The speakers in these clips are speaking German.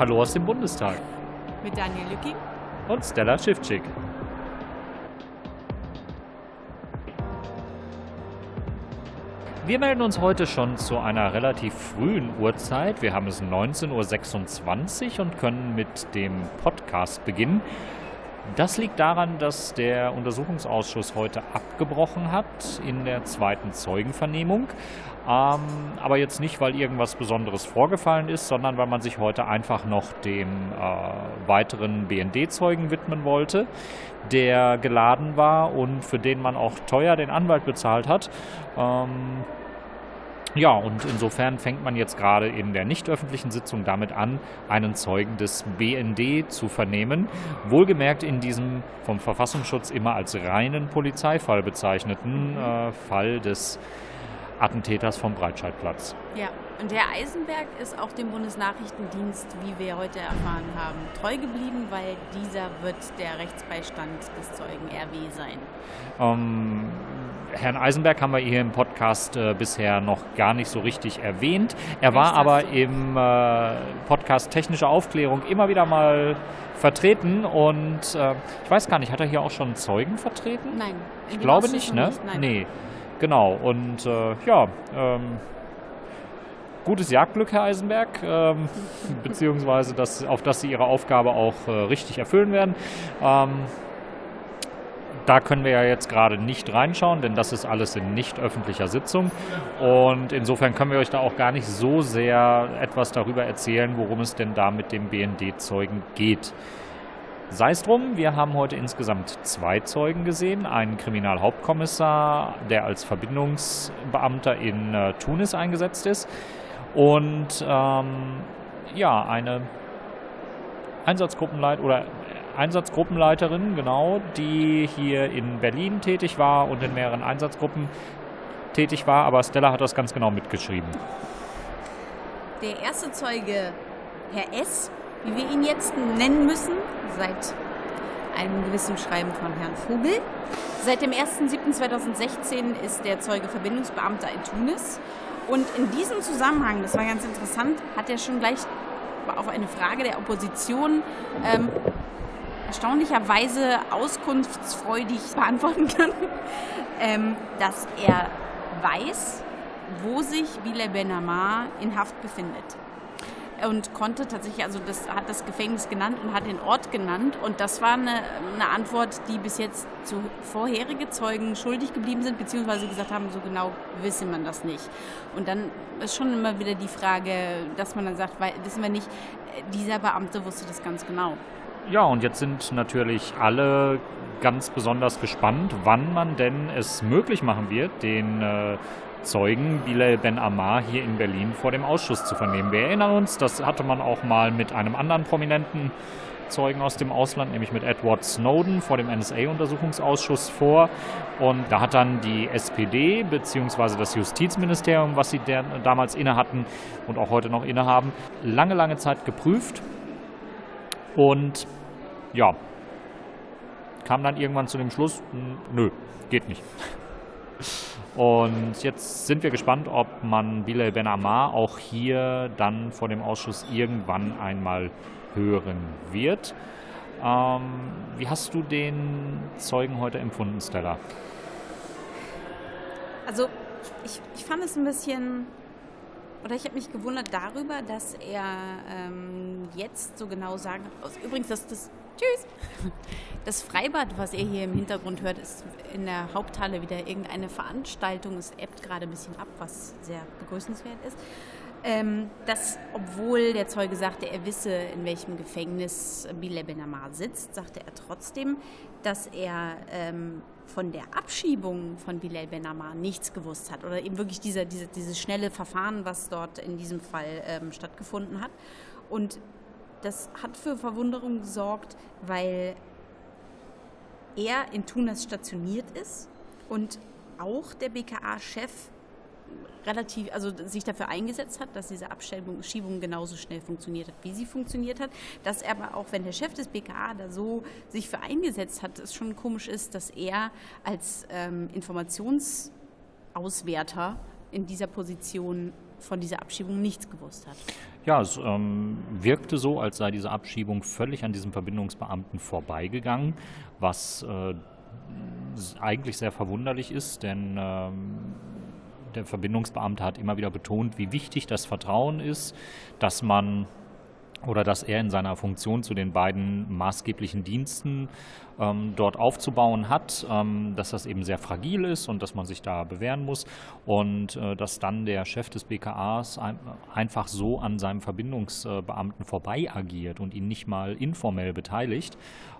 Hallo aus dem Bundestag. Mit Daniel Lücking. Und Stella Schiffczyk. Wir melden uns heute schon zu einer relativ frühen Uhrzeit. Wir haben es 19.26 Uhr und können mit dem Podcast beginnen. Das liegt daran, dass der Untersuchungsausschuss heute abgebrochen hat in der zweiten Zeugenvernehmung. Ähm, aber jetzt nicht, weil irgendwas Besonderes vorgefallen ist, sondern weil man sich heute einfach noch dem äh, weiteren BND-Zeugen widmen wollte, der geladen war und für den man auch teuer den Anwalt bezahlt hat. Ähm, ja, und insofern fängt man jetzt gerade in der nicht öffentlichen Sitzung damit an, einen Zeugen des BND zu vernehmen. Wohlgemerkt in diesem vom Verfassungsschutz immer als reinen Polizeifall bezeichneten äh, Fall des Attentäters vom Breitscheidplatz. Ja, und Herr Eisenberg ist auch dem Bundesnachrichtendienst, wie wir heute erfahren haben, treu geblieben, weil dieser wird der Rechtsbeistand des Zeugen RW sein. Ähm, Herrn Eisenberg haben wir hier im Podcast äh, bisher noch gar nicht so richtig erwähnt. Er war aber im äh, Podcast Technische Aufklärung immer wieder mal vertreten und äh, ich weiß gar nicht, hat er hier auch schon Zeugen vertreten? Nein. Ich glaube nicht, ne? Nicht, nein. Nee. Genau, und äh, ja, ähm, gutes Jagdglück, Herr Eisenberg, ähm, beziehungsweise das, auf dass Sie Ihre Aufgabe auch äh, richtig erfüllen werden. Ähm, da können wir ja jetzt gerade nicht reinschauen, denn das ist alles in nicht öffentlicher Sitzung. Und insofern können wir euch da auch gar nicht so sehr etwas darüber erzählen, worum es denn da mit dem BND-Zeugen geht. Sei es drum, wir haben heute insgesamt zwei Zeugen gesehen. Einen Kriminalhauptkommissar, der als Verbindungsbeamter in äh, Tunis eingesetzt ist. Und ähm, ja, eine Einsatzgruppenleit oder Einsatzgruppenleiterin, genau, die hier in Berlin tätig war und in mehreren Einsatzgruppen tätig war. Aber Stella hat das ganz genau mitgeschrieben. Der erste Zeuge, Herr S., wie wir ihn jetzt nennen müssen, seit einem gewissen Schreiben von Herrn Vogel. Seit dem 1.7.2016 ist der Zeuge Verbindungsbeamter in Tunis. Und in diesem Zusammenhang, das war ganz interessant, hat er schon gleich auf eine Frage der Opposition ähm, erstaunlicherweise auskunftsfreudig beantworten können, ähm, dass er weiß, wo sich Bilal Ben Ammar in Haft befindet und konnte tatsächlich, also das hat das Gefängnis genannt und hat den Ort genannt. Und das war eine, eine Antwort, die bis jetzt zu vorherige Zeugen schuldig geblieben sind, beziehungsweise gesagt haben, so genau wisse man das nicht. Und dann ist schon immer wieder die Frage, dass man dann sagt, weil, wissen wir nicht, dieser Beamte wusste das ganz genau. Ja, und jetzt sind natürlich alle ganz besonders gespannt, wann man denn es möglich machen wird, den äh, Zeugen Bilal Ben Ammar hier in Berlin vor dem Ausschuss zu vernehmen. Wir erinnern uns, das hatte man auch mal mit einem anderen prominenten Zeugen aus dem Ausland, nämlich mit Edward Snowden vor dem NSA-Untersuchungsausschuss vor. Und da hat dann die SPD bzw. das Justizministerium, was sie damals innehatten und auch heute noch innehaben, lange, lange Zeit geprüft. Und ja, kam dann irgendwann zu dem Schluss, nö, geht nicht. Und jetzt sind wir gespannt, ob man Bilal Ben Ammar auch hier dann vor dem Ausschuss irgendwann einmal hören wird. Ähm, wie hast du den Zeugen heute empfunden, Stella? Also ich, ich fand es ein bisschen, oder ich habe mich gewundert darüber, dass er ähm, jetzt so genau sagen, übrigens, dass das Tschüss. Das Freibad, was ihr hier im Hintergrund hört, ist in der Haupthalle wieder irgendeine Veranstaltung. Es ebbt gerade ein bisschen ab, was sehr begrüßenswert ist. Ähm, dass, obwohl der Zeuge sagte, er wisse, in welchem Gefängnis Bilal Ben sitzt, sagte er trotzdem, dass er ähm, von der Abschiebung von Bilal Ben Ammar nichts gewusst hat. Oder eben wirklich diese, diese, dieses schnelle Verfahren, was dort in diesem Fall ähm, stattgefunden hat. Und das hat für Verwunderung gesorgt, weil er in Tunis stationiert ist und auch der BKA-Chef relativ, also sich dafür eingesetzt hat, dass diese Abschiebung genauso schnell funktioniert hat, wie sie funktioniert hat. Dass er aber auch, wenn der Chef des BKA da so sich für eingesetzt hat, es schon komisch ist, dass er als ähm, Informationsauswerter in dieser Position von dieser Abschiebung nichts gewusst hat. Ja, es ähm, wirkte so, als sei diese Abschiebung völlig an diesem Verbindungsbeamten vorbeigegangen, was äh, eigentlich sehr verwunderlich ist, denn ähm, der Verbindungsbeamte hat immer wieder betont, wie wichtig das Vertrauen ist, dass man oder dass er in seiner Funktion zu den beiden maßgeblichen Diensten ähm, dort aufzubauen hat, ähm, dass das eben sehr fragil ist und dass man sich da bewähren muss und äh, dass dann der Chef des BKAs ein, einfach so an seinem Verbindungsbeamten vorbei agiert und ihn nicht mal informell beteiligt.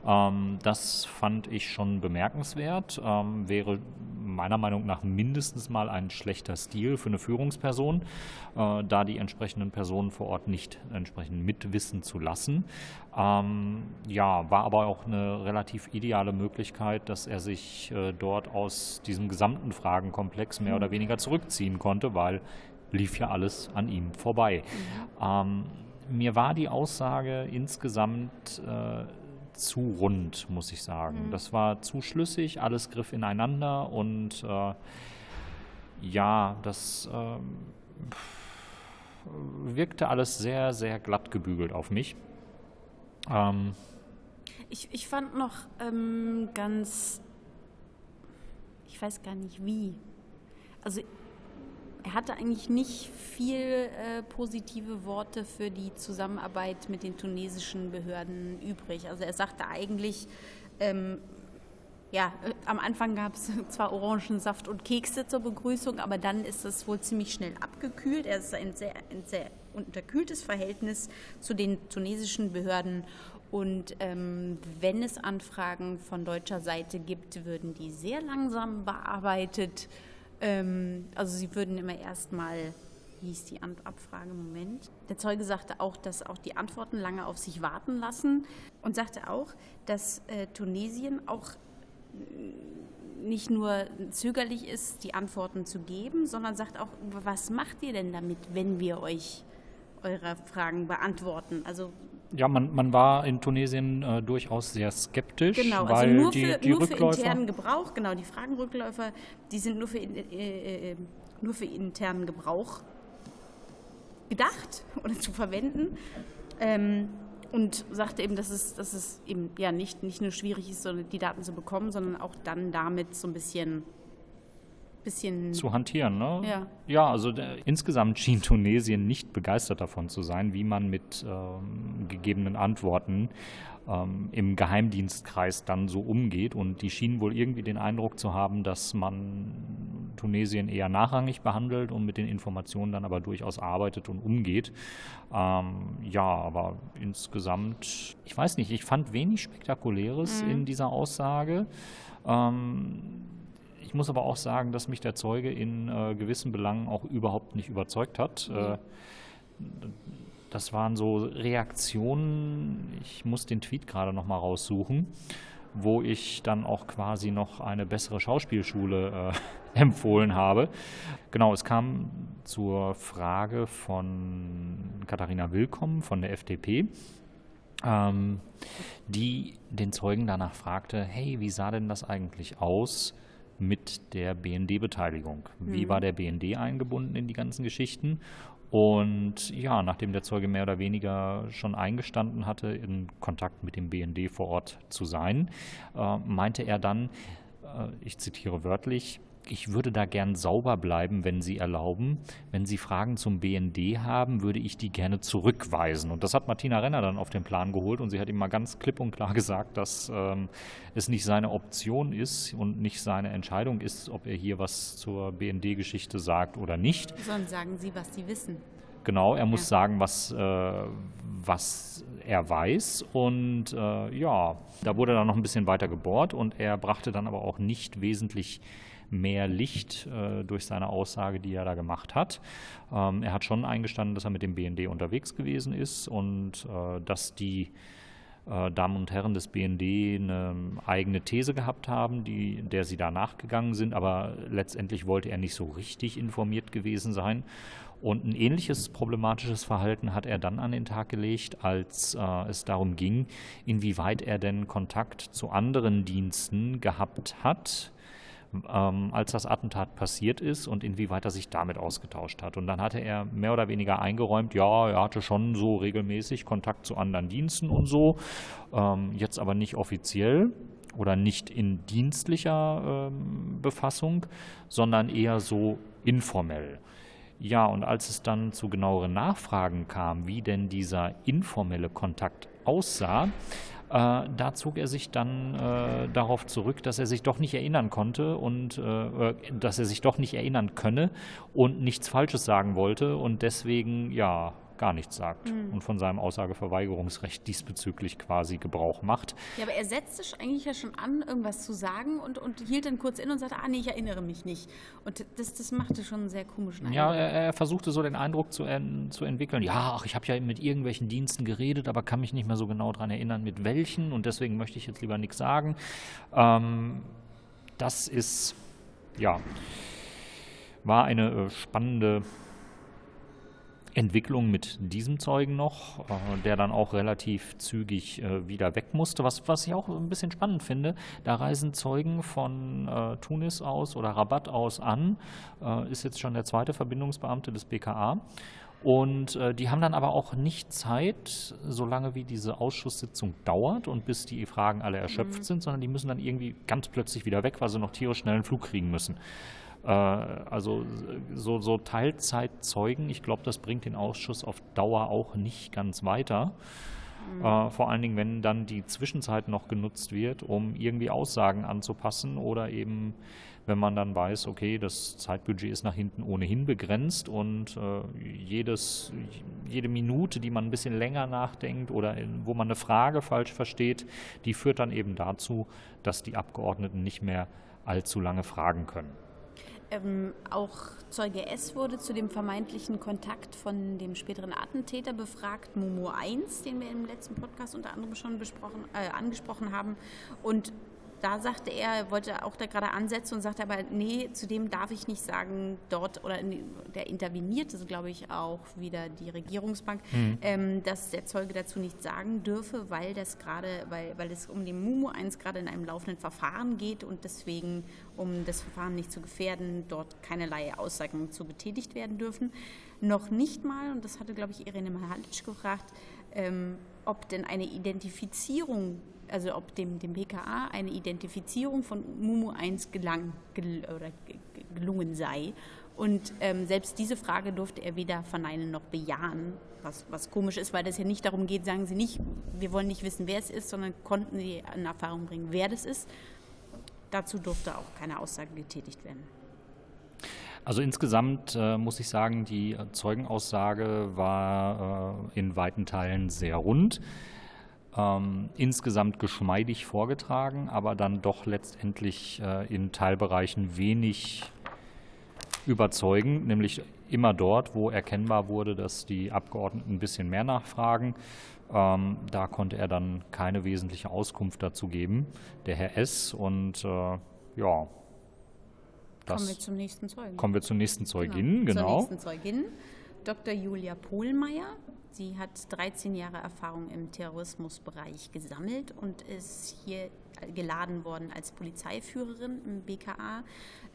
Ähm, das fand ich schon bemerkenswert, ähm, wäre meiner Meinung nach mindestens mal ein schlechter Stil für eine Führungsperson, äh, da die entsprechenden Personen vor Ort nicht entsprechend mitwissen zu lassen. Ähm, ja, war aber auch eine relativ ideale Möglichkeit, dass er sich äh, dort aus diesem gesamten Fragenkomplex mehr oder mhm. weniger zurückziehen konnte, weil lief ja alles an ihm vorbei. Mhm. Ähm, mir war die Aussage insgesamt äh, zu rund, muss ich sagen. Mhm. Das war zu schlüssig, alles griff ineinander und äh, ja, das äh, wirkte alles sehr, sehr glatt gebügelt auf mich. Ähm, ich, ich fand noch ähm, ganz, ich weiß gar nicht wie. Also er hatte eigentlich nicht viel äh, positive Worte für die Zusammenarbeit mit den tunesischen Behörden übrig. Also er sagte eigentlich, ähm, ja, äh, am Anfang gab es zwar Orangensaft und Kekse zur Begrüßung, aber dann ist es wohl ziemlich schnell abgekühlt. Er ist ein sehr, ein sehr unterkühltes Verhältnis zu den tunesischen Behörden und ähm, wenn es Anfragen von deutscher Seite gibt, würden die sehr langsam bearbeitet. Ähm, also sie würden immer erstmal, hieß die Abfrage, Moment. Der Zeuge sagte auch, dass auch die Antworten lange auf sich warten lassen und sagte auch, dass äh, Tunesien auch nicht nur zögerlich ist, die Antworten zu geben, sondern sagt auch, was macht ihr denn damit, wenn wir euch eure Fragen beantworten? Also ja, man, man war in Tunesien äh, durchaus sehr skeptisch. Genau, also weil nur, für, die, die nur für internen Gebrauch, genau, die Fragenrückläufer, die sind nur für, äh, äh, nur für internen Gebrauch gedacht oder zu verwenden. Ähm, und sagte eben, dass es, dass es eben ja nicht, nicht nur schwierig ist, die Daten zu bekommen, sondern auch dann damit so ein bisschen bisschen zu hantieren. Ne? Ja. ja, also der, insgesamt schien Tunesien nicht begeistert davon zu sein, wie man mit ähm, gegebenen Antworten ähm, im Geheimdienstkreis dann so umgeht. Und die schienen wohl irgendwie den Eindruck zu haben, dass man Tunesien eher nachrangig behandelt und mit den Informationen dann aber durchaus arbeitet und umgeht. Ähm, ja, aber insgesamt, ich weiß nicht, ich fand wenig Spektakuläres mhm. in dieser Aussage. Ähm, ich muss aber auch sagen, dass mich der Zeuge in äh, gewissen Belangen auch überhaupt nicht überzeugt hat. Äh, das waren so Reaktionen, ich muss den Tweet gerade noch mal raussuchen, wo ich dann auch quasi noch eine bessere Schauspielschule äh, empfohlen habe. Genau, es kam zur Frage von Katharina Willkommen von der FDP. Ähm, die den Zeugen danach fragte, hey, wie sah denn das eigentlich aus mit der BND-Beteiligung. Wie mhm. war der BND eingebunden in die ganzen Geschichten? Und ja, nachdem der Zeuge mehr oder weniger schon eingestanden hatte, in Kontakt mit dem BND vor Ort zu sein, äh, meinte er dann, äh, ich zitiere wörtlich, ich würde da gern sauber bleiben, wenn Sie erlauben. Wenn Sie Fragen zum BND haben, würde ich die gerne zurückweisen. Und das hat Martina Renner dann auf den Plan geholt und sie hat ihm mal ganz klipp und klar gesagt, dass ähm, es nicht seine Option ist und nicht seine Entscheidung ist, ob er hier was zur BND-Geschichte sagt oder nicht. Sondern sagen Sie, was Sie wissen. Genau, er muss ja. sagen, was, äh, was er weiß. Und äh, ja, da wurde dann noch ein bisschen weiter gebohrt und er brachte dann aber auch nicht wesentlich mehr Licht äh, durch seine Aussage, die er da gemacht hat. Ähm, er hat schon eingestanden, dass er mit dem BND unterwegs gewesen ist und äh, dass die äh, Damen und Herren des BND eine eigene These gehabt haben, die, der sie da nachgegangen sind, aber letztendlich wollte er nicht so richtig informiert gewesen sein. Und ein ähnliches problematisches Verhalten hat er dann an den Tag gelegt, als äh, es darum ging, inwieweit er denn Kontakt zu anderen Diensten gehabt hat, ähm, als das Attentat passiert ist und inwieweit er sich damit ausgetauscht hat. Und dann hatte er mehr oder weniger eingeräumt, ja, er hatte schon so regelmäßig Kontakt zu anderen Diensten und so, ähm, jetzt aber nicht offiziell oder nicht in dienstlicher ähm, Befassung, sondern eher so informell. Ja, und als es dann zu genaueren Nachfragen kam, wie denn dieser informelle Kontakt aussah, äh, da zog er sich dann äh, darauf zurück, dass er sich doch nicht erinnern konnte und äh, dass er sich doch nicht erinnern könne und nichts Falsches sagen wollte und deswegen ja gar nichts sagt mhm. und von seinem Aussageverweigerungsrecht diesbezüglich quasi Gebrauch macht. Ja, aber er setzte eigentlich ja schon an, irgendwas zu sagen und, und hielt dann kurz in und sagte, ah nee, ich erinnere mich nicht. Und das, das machte schon einen sehr komischen Eindruck. Ja, er, er versuchte so den Eindruck zu, zu entwickeln, ja, ach, ich habe ja mit irgendwelchen Diensten geredet, aber kann mich nicht mehr so genau daran erinnern, mit welchen und deswegen möchte ich jetzt lieber nichts sagen. Ähm, das ist, ja, war eine äh, spannende Entwicklung mit diesem Zeugen noch, äh, der dann auch relativ zügig äh, wieder weg musste. Was, was ich auch ein bisschen spannend finde, da reisen Zeugen von äh, Tunis aus oder Rabat aus an, ist jetzt schon der zweite Verbindungsbeamte des BKA. Und äh, die haben dann aber auch nicht Zeit, solange wie diese Ausschusssitzung dauert und bis die Fragen alle erschöpft mhm. sind, sondern die müssen dann irgendwie ganz plötzlich wieder weg, weil sie noch tierisch schnell einen Flug kriegen müssen. Äh, also so, so Teilzeitzeugen, ich glaube, das bringt den Ausschuss auf Dauer auch nicht ganz weiter. Mhm. Äh, vor allen Dingen, wenn dann die Zwischenzeit noch genutzt wird, um irgendwie Aussagen anzupassen oder eben, wenn man dann weiß, okay, das Zeitbudget ist nach hinten ohnehin begrenzt und äh, jedes, jede Minute, die man ein bisschen länger nachdenkt oder in, wo man eine Frage falsch versteht, die führt dann eben dazu, dass die Abgeordneten nicht mehr allzu lange fragen können. Ähm, auch Zeuge S wurde zu dem vermeintlichen Kontakt von dem späteren Attentäter befragt, Momo 1, den wir im letzten Podcast unter anderem schon besprochen, äh, angesprochen haben. Und da sagte er, er wollte auch da gerade ansetzen und sagte aber, nee, zu dem darf ich nicht sagen, dort, oder der intervenierte, so glaube ich auch wieder die Regierungsbank, mhm. ähm, dass der Zeuge dazu nichts sagen dürfe, weil das gerade, weil, weil es um den Mumu 1 gerade in einem laufenden Verfahren geht und deswegen, um das Verfahren nicht zu gefährden, dort keinerlei Aussagen zu betätigt werden dürfen. Noch nicht mal, und das hatte, glaube ich, Irene Mahalic gefragt, ähm, ob denn eine Identifizierung also ob dem, dem BKA eine Identifizierung von Mumu 1 gelang, gel, oder gelungen sei. Und ähm, selbst diese Frage durfte er weder verneinen noch bejahen, was, was komisch ist, weil das ja nicht darum geht, sagen Sie nicht, wir wollen nicht wissen, wer es ist, sondern konnten Sie in Erfahrung bringen, wer das ist. Dazu durfte auch keine Aussage getätigt werden. Also insgesamt äh, muss ich sagen, die Zeugenaussage war äh, in weiten Teilen sehr rund ähm, insgesamt geschmeidig vorgetragen, aber dann doch letztendlich äh, in Teilbereichen wenig überzeugend, nämlich immer dort, wo erkennbar wurde, dass die Abgeordneten ein bisschen mehr nachfragen. Ähm, da konnte er dann keine wesentliche Auskunft dazu geben, der Herr S. Und äh, ja, kommen wir zum nächsten Zeugen. Kommen wir zur nächsten Zeugin, genau. genau. Zur nächsten Zeugin, Dr. Julia Pohlmeier. Sie hat 13 Jahre Erfahrung im Terrorismusbereich gesammelt und ist hier geladen worden als Polizeiführerin im BKA.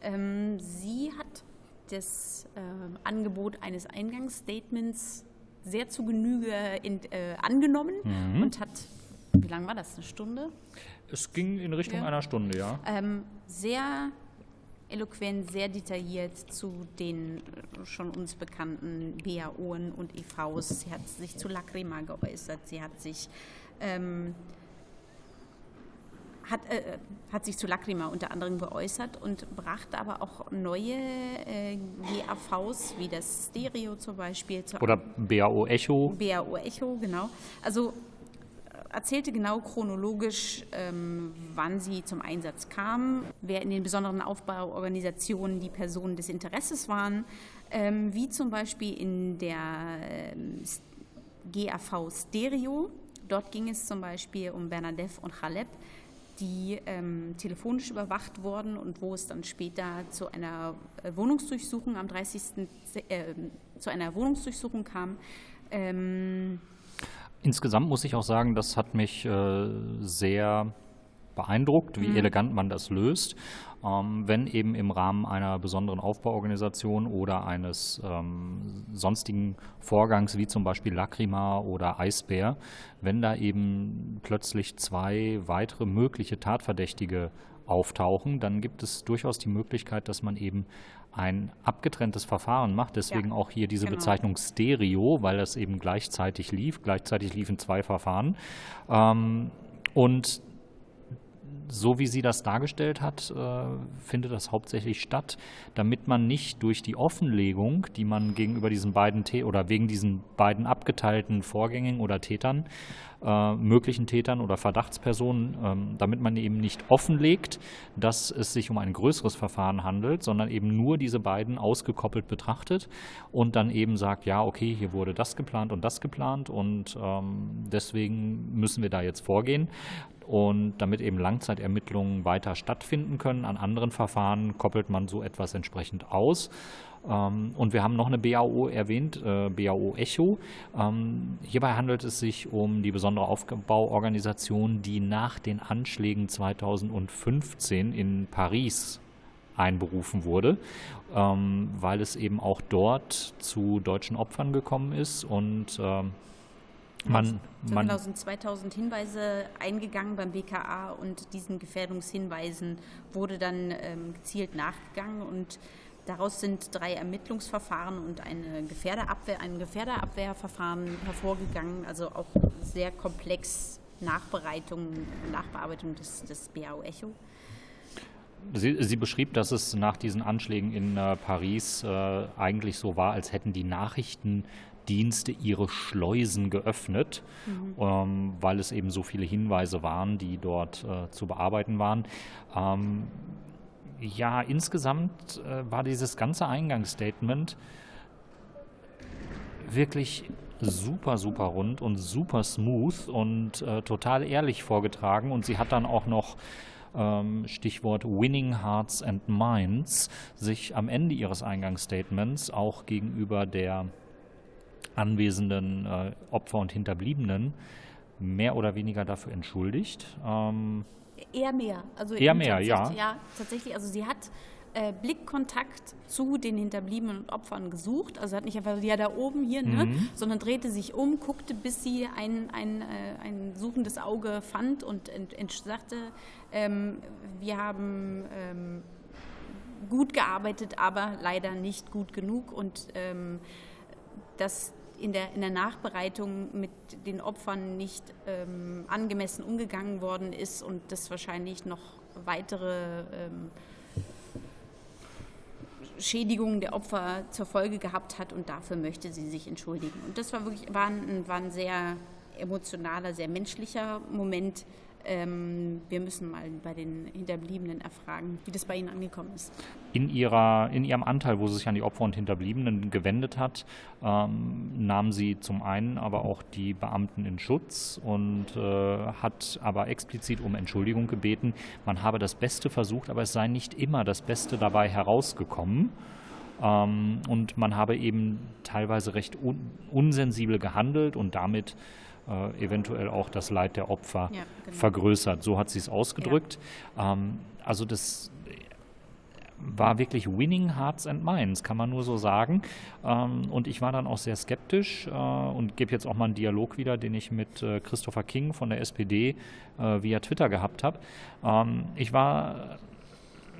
Ähm, sie hat das äh, Angebot eines Eingangsstatements sehr zu Genüge in, äh, angenommen mhm. und hat, wie lange war das, eine Stunde? Es ging in Richtung ja. einer Stunde, ja. Ähm, sehr eloquent, sehr detailliert zu den schon uns bekannten BAOen und EVs. Sie hat sich zu Lacrima geäußert, sie hat sich ähm, hat, äh, hat sich zu Lacrima unter anderem geäußert und brachte aber auch neue äh, GAVs, wie das Stereo zum Beispiel. Oder BAO Echo. BAO Echo, genau. Also erzählte genau chronologisch, ähm, wann sie zum Einsatz kam, wer in den besonderen Aufbauorganisationen die Personen des Interesses waren, ähm, wie zum Beispiel in der ähm, GAV Stereo. Dort ging es zum Beispiel um Bernadette und Khaleb, die ähm, telefonisch überwacht wurden und wo es dann später zu einer äh, Wohnungsdurchsuchung am 30. Äh, zu einer Wohnungsdurchsuchung kam. Ähm, Insgesamt muss ich auch sagen, das hat mich äh, sehr beeindruckt, wie mhm. elegant man das löst. Ähm, wenn eben im Rahmen einer besonderen Aufbauorganisation oder eines ähm, sonstigen Vorgangs wie zum Beispiel Lacrima oder Eisbär, wenn da eben plötzlich zwei weitere mögliche Tatverdächtige auftauchen, dann gibt es durchaus die Möglichkeit, dass man eben ein abgetrenntes Verfahren macht. Deswegen ja, auch hier diese genau. Bezeichnung Stereo, weil das eben gleichzeitig lief. Gleichzeitig liefen zwei Verfahren. Ähm, und so wie sie das dargestellt hat, äh, findet das hauptsächlich statt, damit man nicht durch die Offenlegung, die man gegenüber diesen beiden T oder wegen diesen beiden abgeteilten Vorgängen oder Tätern, äh, möglichen Tätern oder Verdachtspersonen, ähm, damit man eben nicht offenlegt, dass es sich um ein größeres Verfahren handelt, sondern eben nur diese beiden ausgekoppelt betrachtet und dann eben sagt, ja, okay, hier wurde das geplant und das geplant und ähm, deswegen müssen wir da jetzt vorgehen. Und damit eben Langzeitermittlungen weiter stattfinden können an anderen Verfahren, koppelt man so etwas entsprechend aus. Ähm, und wir haben noch eine BAO erwähnt, äh, BAO Echo. Ähm, hierbei handelt es sich um die besondere Aufbauorganisation, die nach den Anschlägen 2015 in Paris einberufen wurde, ähm, weil es eben auch dort zu deutschen Opfern gekommen ist und man, man genau, sind 2000 Hinweise eingegangen beim BKA und diesen Gefährdungshinweisen wurde dann ähm, gezielt nachgegangen und daraus sind drei Ermittlungsverfahren und eine Gefährderabwehr, ein Gefährderabwehrverfahren hervorgegangen, also auch sehr komplex Nachbereitung, Nachbearbeitung des, des BAO Echo. Sie, sie, beschrieb, dass es nach diesen Anschlägen in äh, Paris äh, eigentlich so war, als hätten die Nachrichten Dienste ihre Schleusen geöffnet, mhm. ähm, weil es eben so viele Hinweise waren, die dort äh, zu bearbeiten waren. Ähm, ja, insgesamt äh, war dieses ganze Eingangsstatement wirklich super, super rund und super smooth und äh, total ehrlich vorgetragen. Und sie hat dann auch noch ähm, Stichwort Winning Hearts and Minds, sich am Ende ihres Eingangsstatements auch gegenüber der anwesenden äh, Opfer und Hinterbliebenen mehr oder weniger dafür entschuldigt. Ähm, eher mehr. Also eher mehr, ja. Ja, tatsächlich. Also sie hat äh, Blickkontakt zu den Hinterbliebenen und Opfern gesucht. Also hat nicht einfach ja da oben hier, ne, mhm. sondern drehte sich um, guckte, bis sie ein, ein, äh, ein suchendes Auge fand und ent, ent sagte, ähm, wir haben ähm, gut gearbeitet, aber leider nicht gut genug und ähm, dass in der, in der Nachbereitung mit den Opfern nicht ähm, angemessen umgegangen worden ist und das wahrscheinlich noch weitere ähm, Schädigungen der Opfer zur Folge gehabt hat und dafür möchte sie sich entschuldigen. Und das war wirklich war ein, war ein sehr emotionaler, sehr menschlicher Moment, ähm, wir müssen mal bei den Hinterbliebenen erfragen, wie das bei Ihnen angekommen ist. In, ihrer, in Ihrem Anteil, wo sie sich an die Opfer und Hinterbliebenen gewendet hat, ähm, nahm sie zum einen aber auch die Beamten in Schutz und äh, hat aber explizit um Entschuldigung gebeten. Man habe das Beste versucht, aber es sei nicht immer das Beste dabei herausgekommen. Ähm, und man habe eben teilweise recht un unsensibel gehandelt und damit äh, eventuell auch das Leid der Opfer ja, genau. vergrößert. So hat sie es ausgedrückt. Ja. Ähm, also das war wirklich Winning Hearts and Minds, kann man nur so sagen. Ähm, und ich war dann auch sehr skeptisch äh, und gebe jetzt auch mal einen Dialog wieder, den ich mit äh, Christopher King von der SPD äh, via Twitter gehabt habe. Ähm, ich war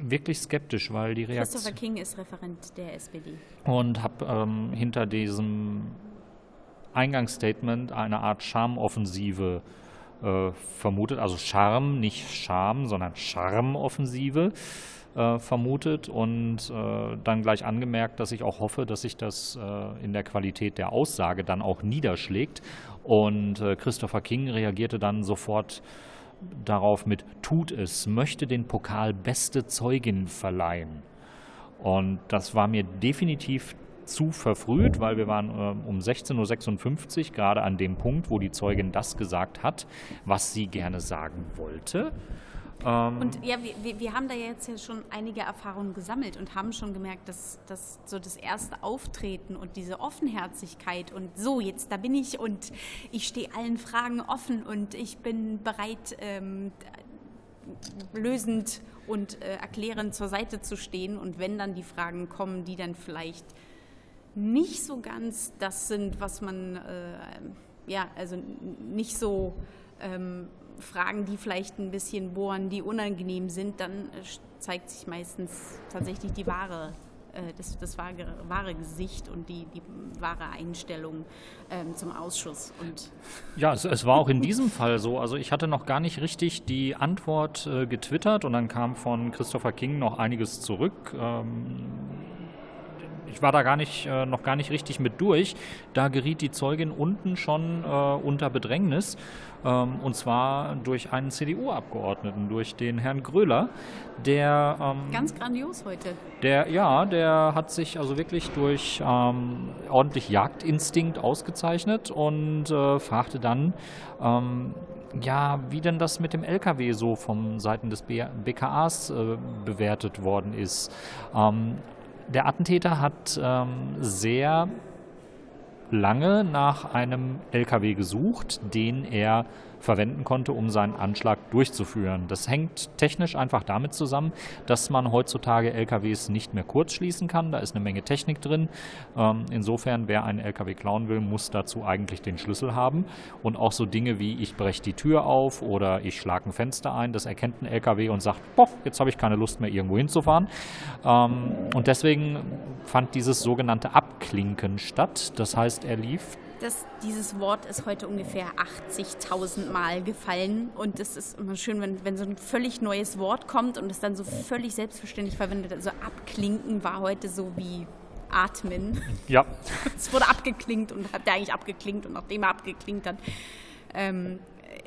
wirklich skeptisch, weil die Reaktion. Christopher King ist Referent der SPD. Und habe ähm, hinter diesem Eingangsstatement eine Art Charmoffensive äh, vermutet, also Charme, nicht Scham, sondern Charmoffensive äh, vermutet und äh, dann gleich angemerkt, dass ich auch hoffe, dass sich das äh, in der Qualität der Aussage dann auch niederschlägt. Und äh, Christopher King reagierte dann sofort darauf mit tut es, möchte den Pokal beste Zeugin verleihen. Und das war mir definitiv zu verfrüht, weil wir waren äh, um 16.56 Uhr gerade an dem Punkt, wo die Zeugin das gesagt hat, was sie gerne sagen wollte. Ähm und ja, wir, wir haben da jetzt ja schon einige Erfahrungen gesammelt und haben schon gemerkt, dass, dass so das erste Auftreten und diese Offenherzigkeit und so, jetzt da bin ich und ich stehe allen Fragen offen und ich bin bereit, ähm, lösend und äh, erklärend zur Seite zu stehen. Und wenn dann die Fragen kommen, die dann vielleicht nicht so ganz das sind, was man, äh, ja, also nicht so ähm, Fragen, die vielleicht ein bisschen bohren, die unangenehm sind, dann äh, zeigt sich meistens tatsächlich die wahre äh, das, das wahre, wahre, Gesicht und die, die wahre Einstellung ähm, zum Ausschuss. Und ja, es, es, war auch in diesem Fall so. Also ich hatte noch gar nicht richtig die Antwort äh, getwittert und dann kam von Christopher King noch einiges zurück. Ähm, ich war da gar nicht, äh, noch gar nicht richtig mit durch. Da geriet die Zeugin unten schon äh, unter Bedrängnis. Ähm, und zwar durch einen CDU-Abgeordneten, durch den Herrn Gröler, der. Ähm, Ganz grandios heute. Der, ja, der hat sich also wirklich durch ähm, ordentlich Jagdinstinkt ausgezeichnet und äh, fragte dann, ähm, ja, wie denn das mit dem LKW so von Seiten des BKAs äh, bewertet worden ist. Ähm, der Attentäter hat ähm, sehr lange nach einem LKW gesucht, den er verwenden konnte, um seinen Anschlag durchzuführen. Das hängt technisch einfach damit zusammen, dass man heutzutage LKWs nicht mehr kurz schließen kann. Da ist eine Menge Technik drin. Ähm, insofern, wer einen LKW klauen will, muss dazu eigentlich den Schlüssel haben. Und auch so Dinge wie ich breche die Tür auf oder ich schlage ein Fenster ein, das erkennt ein LKW und sagt, boah, jetzt habe ich keine Lust mehr irgendwo hinzufahren. Ähm, und deswegen fand dieses sogenannte Abklinken statt. Das heißt, er lief das, dieses Wort ist heute ungefähr 80.000 Mal gefallen und es ist immer schön, wenn, wenn so ein völlig neues Wort kommt und es dann so völlig selbstverständlich verwendet. Also abklinken war heute so wie atmen. Ja. Es wurde abgeklinkt und hat der eigentlich abgeklinkt und nachdem er abgeklinkt hat, ähm,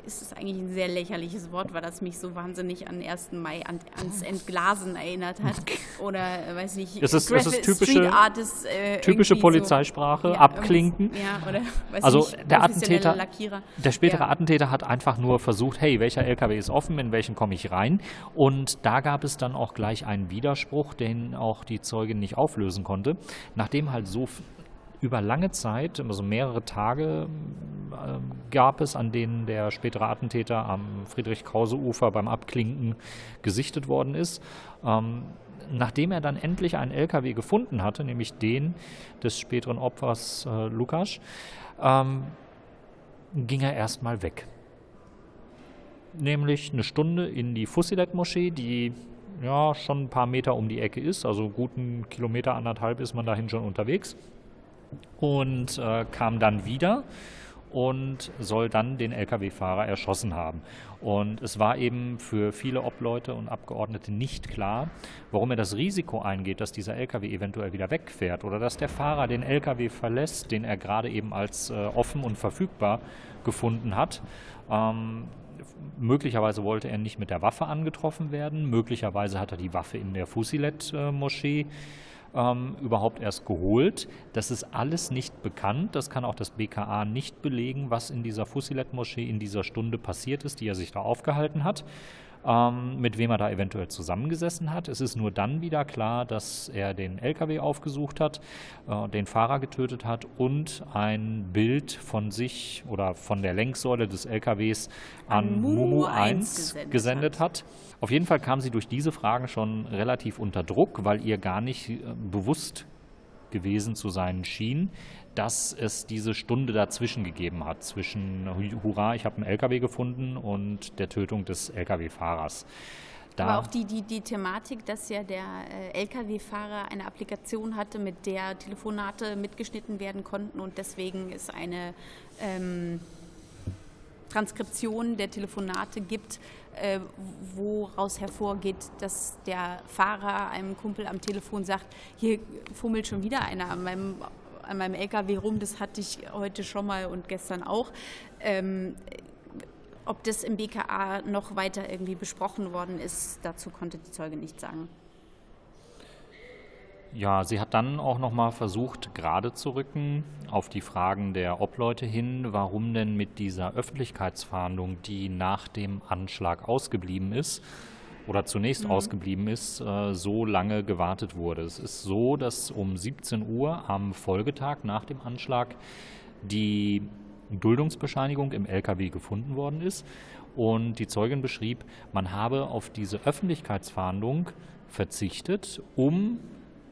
ist es eigentlich ein sehr lächerliches Wort, weil das mich so wahnsinnig an 1. Mai, an, ans Entglasen erinnert hat. Oder, äh, weiß nicht, es ist, es ist typische, Artist, äh, typische Polizeisprache, so, ja, abklinken. Ja, oder, also nicht, der Attentäter, Lackierer. der spätere ja. Attentäter hat einfach nur versucht, hey, welcher LKW ist offen, in welchen komme ich rein? Und da gab es dann auch gleich einen Widerspruch, den auch die Zeugin nicht auflösen konnte. Nachdem halt so über lange Zeit, also mehrere Tage äh, gab es, an denen der spätere Attentäter am Friedrich-Krause-Ufer beim Abklinken gesichtet worden ist. Ähm, nachdem er dann endlich einen LKW gefunden hatte, nämlich den des späteren Opfers äh, Lukas, ähm, ging er erstmal weg. Nämlich eine Stunde in die Fussilet-Moschee, die ja schon ein paar Meter um die Ecke ist, also guten Kilometer anderthalb ist man dahin schon unterwegs und äh, kam dann wieder und soll dann den Lkw-Fahrer erschossen haben. Und es war eben für viele Obleute und Abgeordnete nicht klar, warum er das Risiko eingeht, dass dieser Lkw eventuell wieder wegfährt oder dass der Fahrer den Lkw verlässt, den er gerade eben als äh, offen und verfügbar gefunden hat. Ähm, möglicherweise wollte er nicht mit der Waffe angetroffen werden, möglicherweise hat er die Waffe in der Fusilet-Moschee. Äh, ähm, überhaupt erst geholt. Das ist alles nicht bekannt. Das kann auch das BKA nicht belegen, was in dieser Fusilet-Moschee in dieser Stunde passiert ist, die er sich da aufgehalten hat ähm, mit wem er da eventuell zusammengesessen hat. Es ist nur dann wieder klar, dass er den LKW aufgesucht hat, äh, den Fahrer getötet hat und ein Bild von sich oder von der Lenksäule des LKWs an, an Mumu 1 gesendet, gesendet hat. hat. Auf jeden Fall kam sie durch diese Fragen schon relativ unter Druck, weil ihr gar nicht äh, bewusst gewesen zu sein schien, dass es diese Stunde dazwischen gegeben hat, zwischen Hurra, ich habe einen LKW gefunden und der Tötung des LKW-Fahrers. Aber auch die, die, die Thematik, dass ja der äh, Lkw-Fahrer eine Applikation hatte, mit der Telefonate mitgeschnitten werden konnten und deswegen es eine ähm, Transkription der Telefonate gibt, äh, woraus hervorgeht, dass der Fahrer einem Kumpel am Telefon sagt, hier fummelt schon wieder einer an meinem an meinem LKW rum, das hatte ich heute schon mal und gestern auch. Ähm, ob das im BKA noch weiter irgendwie besprochen worden ist, dazu konnte die Zeuge nicht sagen. Ja, sie hat dann auch nochmal versucht, gerade zu rücken auf die Fragen der Obleute hin, warum denn mit dieser Öffentlichkeitsfahndung, die nach dem Anschlag ausgeblieben ist, oder zunächst mhm. ausgeblieben ist, äh, so lange gewartet wurde. Es ist so, dass um 17 Uhr am Folgetag nach dem Anschlag die Duldungsbescheinigung im LKW gefunden worden ist. Und die Zeugin beschrieb, man habe auf diese Öffentlichkeitsfahndung verzichtet, um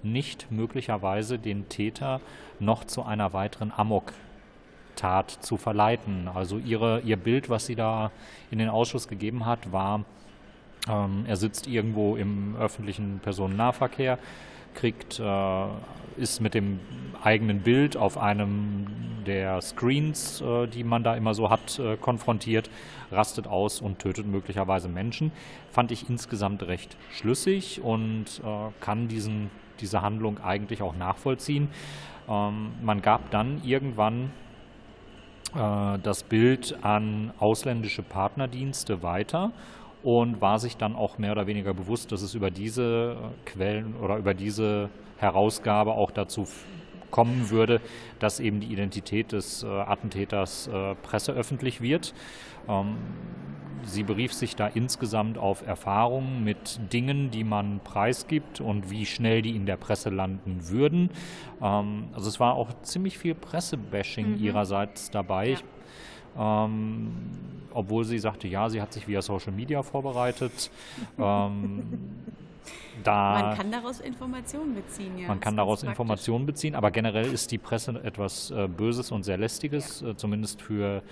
nicht möglicherweise den Täter noch zu einer weiteren Amok-Tat zu verleiten. Also ihre, ihr Bild, was sie da in den Ausschuss gegeben hat, war, ähm, er sitzt irgendwo im öffentlichen Personennahverkehr, kriegt, äh, ist mit dem eigenen Bild auf einem der Screens, äh, die man da immer so hat, äh, konfrontiert, rastet aus und tötet möglicherweise Menschen. Fand ich insgesamt recht schlüssig und äh, kann diesen, diese Handlung eigentlich auch nachvollziehen. Ähm, man gab dann irgendwann äh, das Bild an ausländische Partnerdienste weiter und war sich dann auch mehr oder weniger bewusst, dass es über diese Quellen oder über diese Herausgabe auch dazu kommen würde, dass eben die Identität des äh, Attentäters äh, presseöffentlich wird. Ähm, sie berief sich da insgesamt auf Erfahrungen mit Dingen, die man preisgibt und wie schnell die in der Presse landen würden. Ähm, also es war auch ziemlich viel Pressebashing mhm. ihrerseits dabei. Ja. Ähm, obwohl sie sagte, ja, sie hat sich via Social Media vorbereitet. ähm, da, man kann daraus Informationen beziehen, ja. Man kann daraus Informationen beziehen, aber generell ist die Presse etwas äh, Böses und sehr Lästiges, ja. äh, zumindest für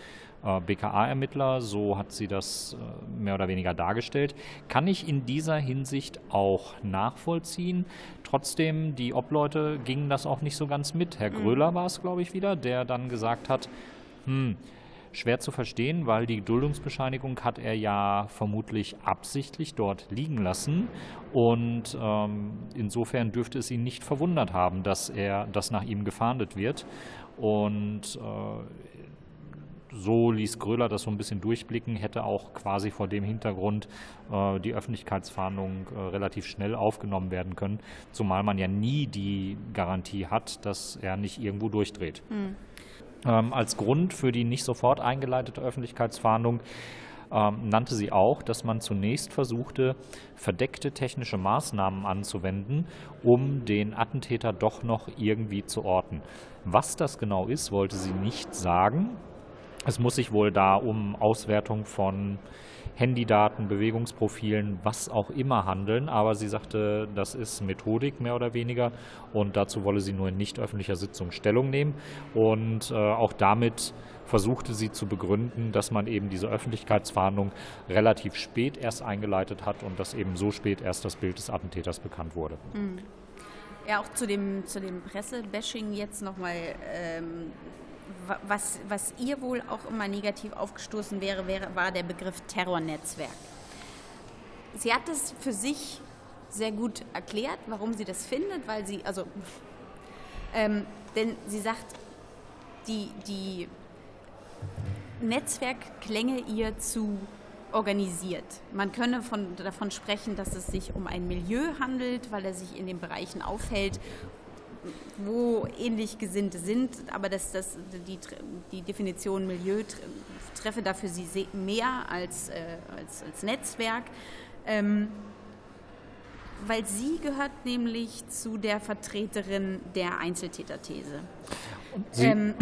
äh, BKA-Ermittler. So hat sie das äh, mehr oder weniger dargestellt. Kann ich in dieser Hinsicht auch nachvollziehen. Trotzdem, die Obleute gingen das auch nicht so ganz mit. Herr mhm. Gröler war es, glaube ich, wieder, der dann gesagt hat, hm, schwer zu verstehen, weil die Duldungsbescheinigung hat er ja vermutlich absichtlich dort liegen lassen und ähm, insofern dürfte es ihn nicht verwundert haben, dass er, dass nach ihm gefahndet wird und äh, so ließ Gröler das so ein bisschen durchblicken, hätte auch quasi vor dem Hintergrund äh, die Öffentlichkeitsfahndung äh, relativ schnell aufgenommen werden können, zumal man ja nie die Garantie hat, dass er nicht irgendwo durchdreht. Mhm. Ähm, als Grund für die nicht sofort eingeleitete Öffentlichkeitsfahndung ähm, nannte sie auch, dass man zunächst versuchte, verdeckte technische Maßnahmen anzuwenden, um den Attentäter doch noch irgendwie zu orten. Was das genau ist, wollte sie nicht sagen. Es muss sich wohl da um Auswertung von Handydaten, Bewegungsprofilen, was auch immer handeln. Aber sie sagte, das ist Methodik mehr oder weniger und dazu wolle sie nur in nicht öffentlicher Sitzung Stellung nehmen. Und äh, auch damit versuchte sie zu begründen, dass man eben diese Öffentlichkeitsfahndung relativ spät erst eingeleitet hat und dass eben so spät erst das Bild des Attentäters bekannt wurde. Mhm. Ja, auch zu dem, zu dem Pressebashing jetzt nochmal. Ähm, was, was ihr wohl auch immer negativ aufgestoßen wäre, wäre, war der Begriff Terrornetzwerk. Sie hat es für sich sehr gut erklärt, warum sie das findet, weil sie, also, ähm, denn sie sagt, die, die Netzwerk ihr zu organisiert. Man könne von, davon sprechen, dass es sich um ein Milieu handelt, weil er sich in den Bereichen aufhält, wo ähnlich Gesinnte sind, aber dass das, die, die Definition Milieu treffe dafür sie mehr als, äh, als, als Netzwerk. Ähm, weil sie gehört nämlich zu der Vertreterin der Einzeltäterthese. Sie, ähm,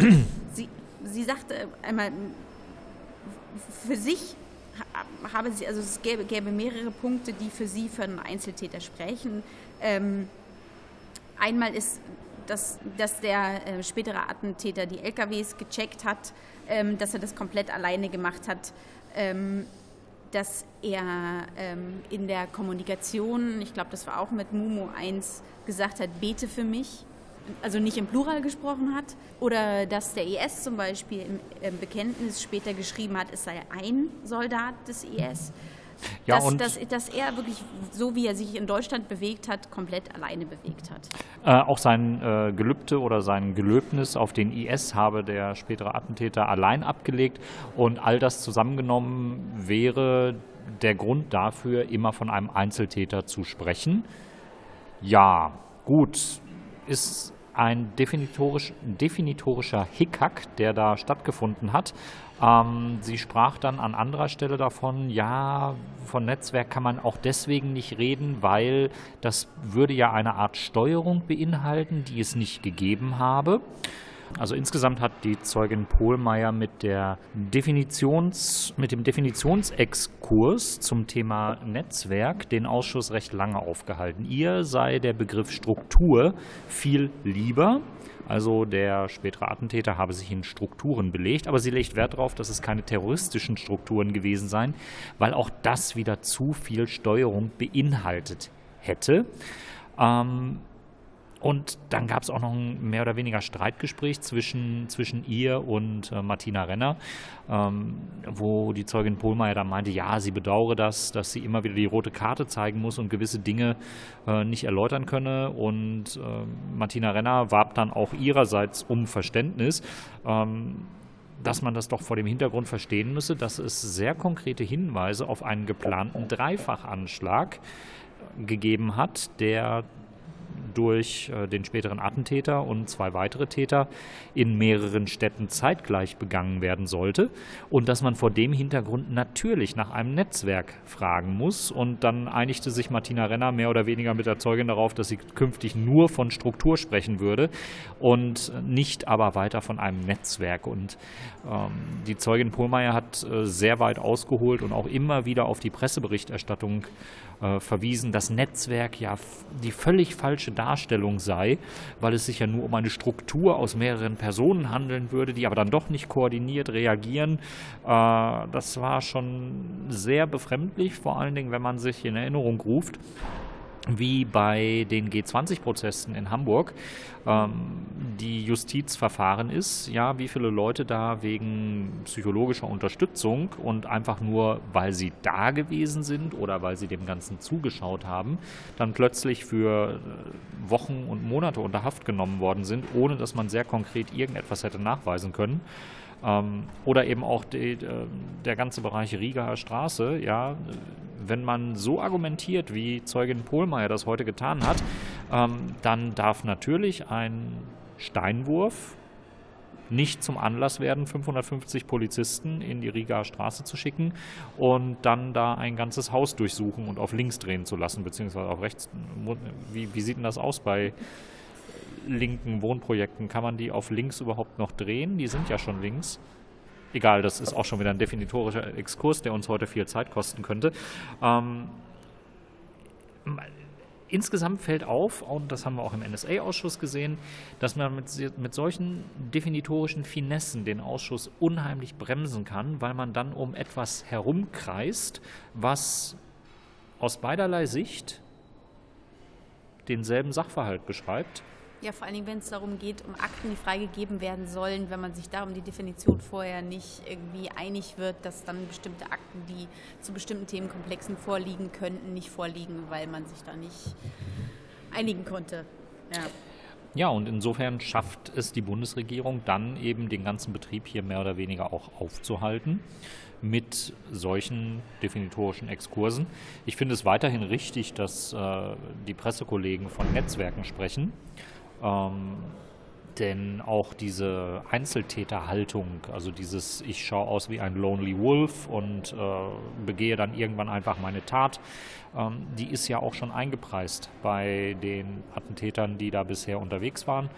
sie, sie sagte einmal, für sich habe sie, also es gäbe, gäbe mehrere Punkte, die für sie für einen Einzeltäter sprechen. Ähm, Einmal ist, dass, dass der äh, spätere Attentäter die LKWs gecheckt hat, ähm, dass er das komplett alleine gemacht hat, ähm, dass er ähm, in der Kommunikation, ich glaube, das war auch mit Mumu 1, gesagt hat, bete für mich, also nicht im Plural gesprochen hat, oder dass der IS zum Beispiel im, im Bekenntnis später geschrieben hat, es sei ein Soldat des IS. Ja, dass, dass, dass, er wirklich, so wie er sich in Deutschland bewegt hat, komplett alleine bewegt hat. Äh, auch sein äh, Gelübde oder sein Gelöbnis auf den IS habe der spätere Attentäter allein abgelegt und all das zusammengenommen wäre der Grund dafür, immer von einem Einzeltäter zu sprechen. Ja, gut, ist ein definitorisch, definitorischer Hickhack, der da stattgefunden hat. Ähm, sie sprach dann an anderer Stelle davon, ja, von Netzwerk kann man auch deswegen nicht reden, weil das würde ja eine Art Steuerung beinhalten, die es nicht gegeben habe. Also insgesamt hat die Zeugin Pohlmeier mit, der Definitions, mit dem Definitionsexkurs zum Thema Netzwerk den Ausschuss recht lange aufgehalten. Ihr sei der Begriff Struktur viel lieber. Also der spätere Attentäter habe sich in Strukturen belegt, aber sie legt Wert darauf, dass es keine terroristischen Strukturen gewesen seien, weil auch das wieder zu viel Steuerung beinhaltet hätte. Ähm, und dann gab es auch noch ein mehr oder weniger Streitgespräch zwischen, zwischen ihr und äh, Martina Renner, ähm, wo die Zeugin Pohlmeier dann meinte, ja, sie bedauere das, dass sie immer wieder die rote Karte zeigen muss und gewisse Dinge äh, nicht erläutern könne. Und äh, Martina Renner warb dann auch ihrerseits um Verständnis. Ähm, dass man das doch vor dem Hintergrund verstehen müsse, dass es sehr konkrete Hinweise auf einen geplanten Dreifachanschlag gegeben hat, der durch äh, den späteren Attentäter und zwei weitere Täter in mehreren Städten zeitgleich begangen werden sollte und dass man vor dem Hintergrund natürlich nach einem Netzwerk fragen muss. Und dann einigte sich Martina Renner mehr oder weniger mit der Zeugin darauf, dass sie künftig nur von Struktur sprechen würde und nicht aber weiter von einem Netzwerk. Und ähm, die Zeugin Pohlmeier hat äh, sehr weit ausgeholt und auch immer wieder auf die Presseberichterstattung äh, verwiesen, dass Netzwerk ja die völlig falsche Darstellung sei, weil es sich ja nur um eine Struktur aus mehreren Personen handeln würde, die aber dann doch nicht koordiniert reagieren. Äh, das war schon sehr befremdlich, vor allen Dingen, wenn man sich in Erinnerung ruft, wie bei den G20-Prozessen in Hamburg ähm, die Justizverfahren ist, ja, wie viele Leute da wegen psychologischer Unterstützung und einfach nur, weil sie da gewesen sind oder weil sie dem Ganzen zugeschaut haben, dann plötzlich für äh, Wochen und Monate unter Haft genommen worden sind, ohne dass man sehr konkret irgendetwas hätte nachweisen können. Ähm, oder eben auch die, äh, der ganze Bereich Rieger Straße, ja, wenn man so argumentiert, wie Zeugin Pohlmeier das heute getan hat, ähm, dann darf natürlich ein Steinwurf nicht zum Anlass werden, 550 Polizisten in die Riga Straße zu schicken und dann da ein ganzes Haus durchsuchen und auf links drehen zu lassen, beziehungsweise auf rechts. Wie, wie sieht denn das aus bei linken Wohnprojekten? Kann man die auf links überhaupt noch drehen? Die sind ja schon links. Egal, das ist auch schon wieder ein definitorischer Exkurs, der uns heute viel Zeit kosten könnte. Ähm, insgesamt fällt auf, und das haben wir auch im NSA-Ausschuss gesehen, dass man mit, mit solchen definitorischen Finessen den Ausschuss unheimlich bremsen kann, weil man dann um etwas herumkreist, was aus beiderlei Sicht denselben Sachverhalt beschreibt ja, vor allen Dingen, wenn es darum geht, um Akten, die freigegeben werden sollen, wenn man sich da um die Definition vorher nicht irgendwie einig wird, dass dann bestimmte Akten, die zu bestimmten Themenkomplexen vorliegen könnten, nicht vorliegen, weil man sich da nicht einigen konnte. Ja. Ja, und insofern schafft es die Bundesregierung dann eben den ganzen Betrieb hier mehr oder weniger auch aufzuhalten mit solchen definitorischen Exkursen. Ich finde es weiterhin richtig, dass äh, die Pressekollegen von Netzwerken sprechen. Ähm, denn auch diese Einzeltäterhaltung, also dieses Ich schaue aus wie ein Lonely Wolf und äh, begehe dann irgendwann einfach meine Tat, ähm, die ist ja auch schon eingepreist bei den Attentätern, die da bisher unterwegs waren.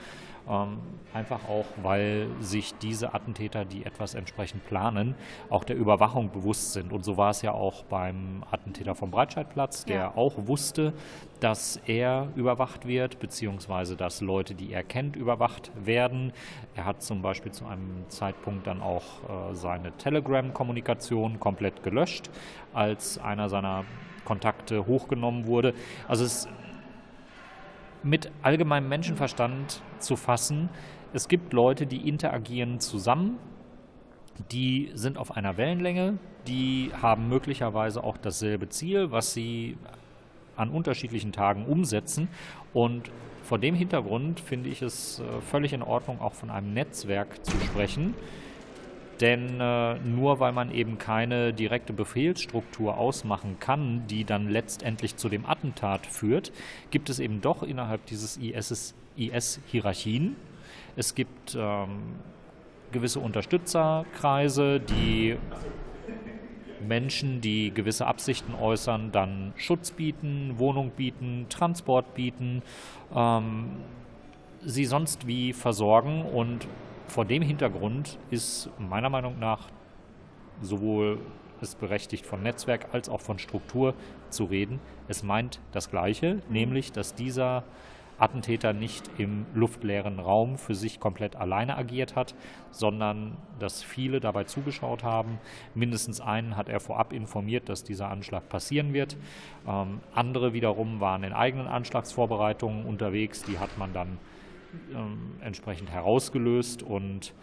Ähm, einfach auch, weil sich diese Attentäter, die etwas entsprechend planen, auch der Überwachung bewusst sind. Und so war es ja auch beim Attentäter vom Breitscheidplatz, der ja. auch wusste, dass er überwacht wird, beziehungsweise dass Leute, die er kennt, überwacht werden. Er hat zum Beispiel zu einem Zeitpunkt dann auch äh, seine Telegram-Kommunikation komplett gelöscht, als einer seiner Kontakte hochgenommen wurde. Also es mit allgemeinem Menschenverstand zu fassen. Es gibt Leute, die interagieren zusammen, die sind auf einer Wellenlänge, die haben möglicherweise auch dasselbe Ziel, was sie an unterschiedlichen Tagen umsetzen. Und vor dem Hintergrund finde ich es äh, völlig in Ordnung, auch von einem Netzwerk zu sprechen, denn äh, nur weil man eben keine direkte Befehlsstruktur ausmachen kann, die dann letztendlich zu dem Attentat führt, gibt es eben doch innerhalb dieses IS, IS Hierarchien. Es gibt ähm, gewisse Unterstützerkreise, die Menschen, die gewisse Absichten äußern, dann Schutz bieten, Wohnung bieten, Transport bieten. Ähm, sie sonst wie versorgen. Und vor dem Hintergrund ist meiner Meinung nach sowohl es berechtigt von Netzwerk als auch von Struktur zu reden. Es meint das Gleiche, nämlich dass dieser Attentäter nicht im luftleeren Raum für sich komplett alleine agiert hat, sondern dass viele dabei zugeschaut haben. Mindestens einen hat er vorab informiert, dass dieser Anschlag passieren wird. Ähm, andere wiederum waren in eigenen Anschlagsvorbereitungen unterwegs, die hat man dann entsprechend herausgelöst. Und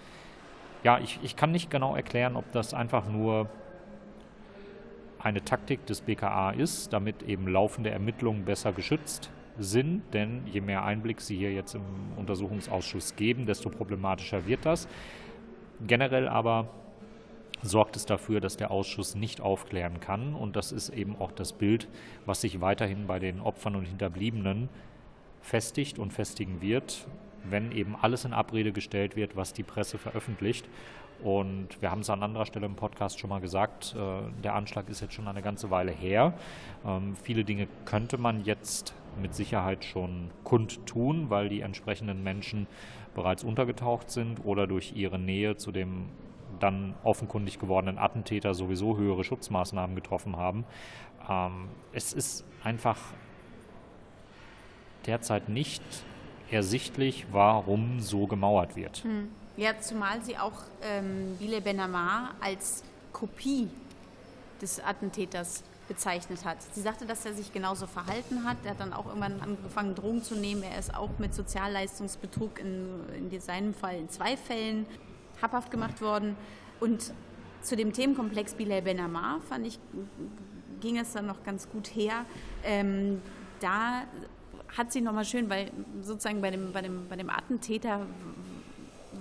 ja, ich, ich kann nicht genau erklären, ob das einfach nur eine Taktik des BKA ist, damit eben laufende Ermittlungen besser geschützt sind, denn je mehr Einblick Sie hier jetzt im Untersuchungsausschuss geben, desto problematischer wird das. Generell aber sorgt es dafür, dass der Ausschuss nicht aufklären kann. Und das ist eben auch das Bild, was sich weiterhin bei den Opfern und Hinterbliebenen festigt und festigen wird, wenn eben alles in Abrede gestellt wird, was die Presse veröffentlicht. Und wir haben es an anderer Stelle im Podcast schon mal gesagt, äh, der Anschlag ist jetzt schon eine ganze Weile her. Ähm, viele Dinge könnte man jetzt mit Sicherheit schon kundtun, weil die entsprechenden Menschen bereits untergetaucht sind oder durch ihre Nähe zu dem dann offenkundig gewordenen Attentäter sowieso höhere Schutzmaßnahmen getroffen haben. Ähm, es ist einfach derzeit nicht ersichtlich, warum so gemauert wird. Hm. Ja, zumal sie auch ähm, Bile Benamar als Kopie des Attentäters bezeichnet hat. Sie sagte, dass er sich genauso verhalten hat. Er hat dann auch irgendwann angefangen, Drogen zu nehmen. Er ist auch mit Sozialleistungsbetrug in, in seinem Fall in zwei Fällen habhaft gemacht worden. Und zu dem Themenkomplex Bilal Ben Ammar fand ich, ging es dann noch ganz gut her. Ähm, da hat sie nochmal schön, weil sozusagen bei dem, bei, dem, bei dem Attentäter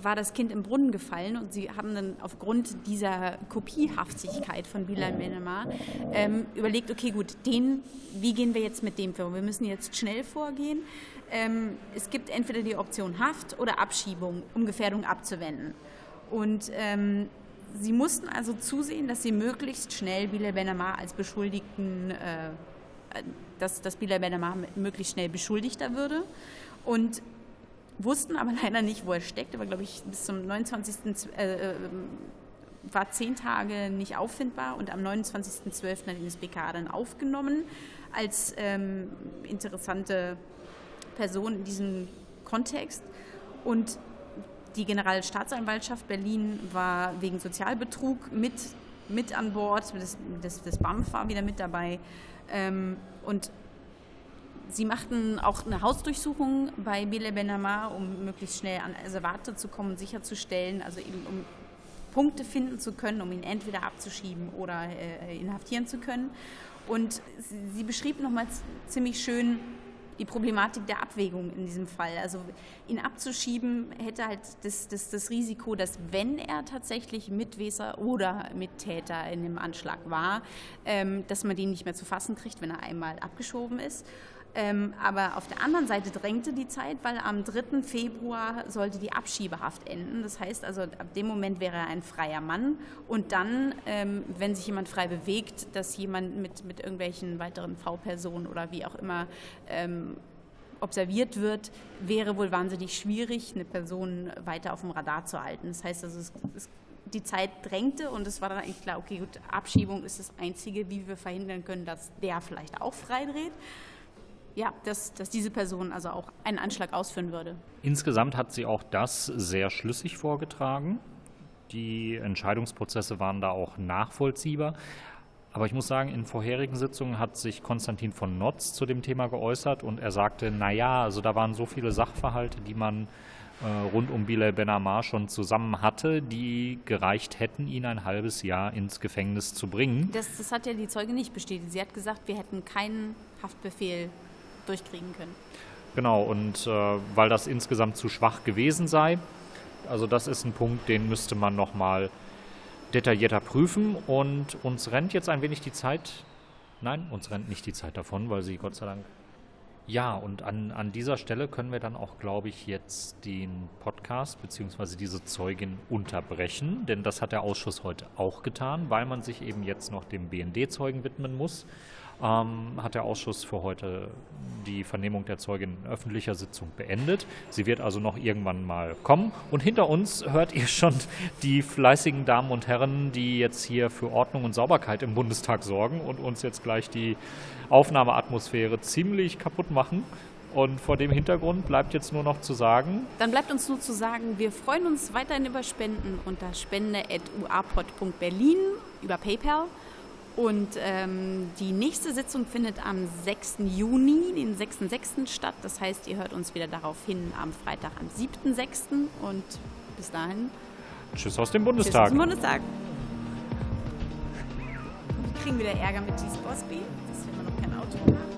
war das Kind im Brunnen gefallen und sie haben dann aufgrund dieser Kopiehaftigkeit von Bilal Benamar ähm, überlegt, okay gut, den, wie gehen wir jetzt mit dem vor? Wir müssen jetzt schnell vorgehen. Ähm, es gibt entweder die Option Haft oder Abschiebung, um Gefährdung abzuwenden. Und ähm, sie mussten also zusehen, dass sie möglichst schnell Bilal Benamar als Beschuldigten, äh, dass, dass Bilal Benamar möglichst schnell Beschuldigter würde. Und wussten aber leider nicht, wo er steckt. Er war, glaube ich, bis zum 29. Äh, äh, war zehn Tage nicht auffindbar und am 29.12. hat ihn das BKA dann aufgenommen als ähm, interessante Person in diesem Kontext. Und die Generalstaatsanwaltschaft Berlin war wegen Sozialbetrug mit, mit an Bord, das, das, das BAMF war wieder mit dabei. Ähm, und Sie machten auch eine Hausdurchsuchung bei Bile Benamar, um möglichst schnell an Reservate zu kommen, sicherzustellen, also eben um Punkte finden zu können, um ihn entweder abzuschieben oder äh, inhaftieren zu können. Und sie beschrieb nochmal ziemlich schön die Problematik der Abwägung in diesem Fall. Also ihn abzuschieben hätte halt das, das, das Risiko, dass wenn er tatsächlich Mitweser oder Mittäter in dem Anschlag war, ähm, dass man den nicht mehr zu fassen kriegt, wenn er einmal abgeschoben ist. Ähm, aber auf der anderen Seite drängte die Zeit, weil am 3. Februar sollte die Abschiebehaft enden. Das heißt also, ab dem Moment wäre er ein freier Mann. Und dann, ähm, wenn sich jemand frei bewegt, dass jemand mit, mit irgendwelchen weiteren V-Personen oder wie auch immer ähm, observiert wird, wäre wohl wahnsinnig schwierig, eine Person weiter auf dem Radar zu halten. Das heißt also, es, es die Zeit drängte und es war dann eigentlich klar, okay, gut, Abschiebung ist das Einzige, wie wir verhindern können, dass der vielleicht auch freidreht ja, dass, dass diese Person also auch einen Anschlag ausführen würde. Insgesamt hat sie auch das sehr schlüssig vorgetragen. Die Entscheidungsprozesse waren da auch nachvollziehbar. Aber ich muss sagen, in vorherigen Sitzungen hat sich Konstantin von Notz zu dem Thema geäußert und er sagte, naja, also da waren so viele Sachverhalte, die man äh, rund um Bilal Benamar schon zusammen hatte, die gereicht hätten, ihn ein halbes Jahr ins Gefängnis zu bringen. Das, das hat ja die Zeuge nicht bestätigt. Sie hat gesagt, wir hätten keinen Haftbefehl durchkriegen können. Genau, und äh, weil das insgesamt zu schwach gewesen sei, also das ist ein Punkt, den müsste man nochmal detaillierter prüfen und uns rennt jetzt ein wenig die Zeit, nein, uns rennt nicht die Zeit davon, weil sie Gott sei Dank ja, und an, an dieser Stelle können wir dann auch, glaube ich, jetzt den Podcast bzw. diese Zeugin unterbrechen, denn das hat der Ausschuss heute auch getan, weil man sich eben jetzt noch dem BND-Zeugen widmen muss. Ähm, hat der Ausschuss für heute die Vernehmung der Zeugin in öffentlicher Sitzung beendet. Sie wird also noch irgendwann mal kommen. Und hinter uns hört ihr schon die fleißigen Damen und Herren, die jetzt hier für Ordnung und Sauberkeit im Bundestag sorgen und uns jetzt gleich die Aufnahmeatmosphäre ziemlich kaputt machen. Und vor dem Hintergrund bleibt jetzt nur noch zu sagen. Dann bleibt uns nur zu sagen, wir freuen uns weiterhin über Spenden unter spende.uapod.berlin über PayPal. Und ähm, die nächste Sitzung findet am 6. Juni, den 6.6. statt. Das heißt, ihr hört uns wieder darauf hin am Freitag, am 7.6. Und bis dahin. Tschüss aus dem Bundestag. Tschüss aus dem Bundestag. Wir kriegen wieder Ärger mit G-Sposby. Das ist immer noch kein Auto.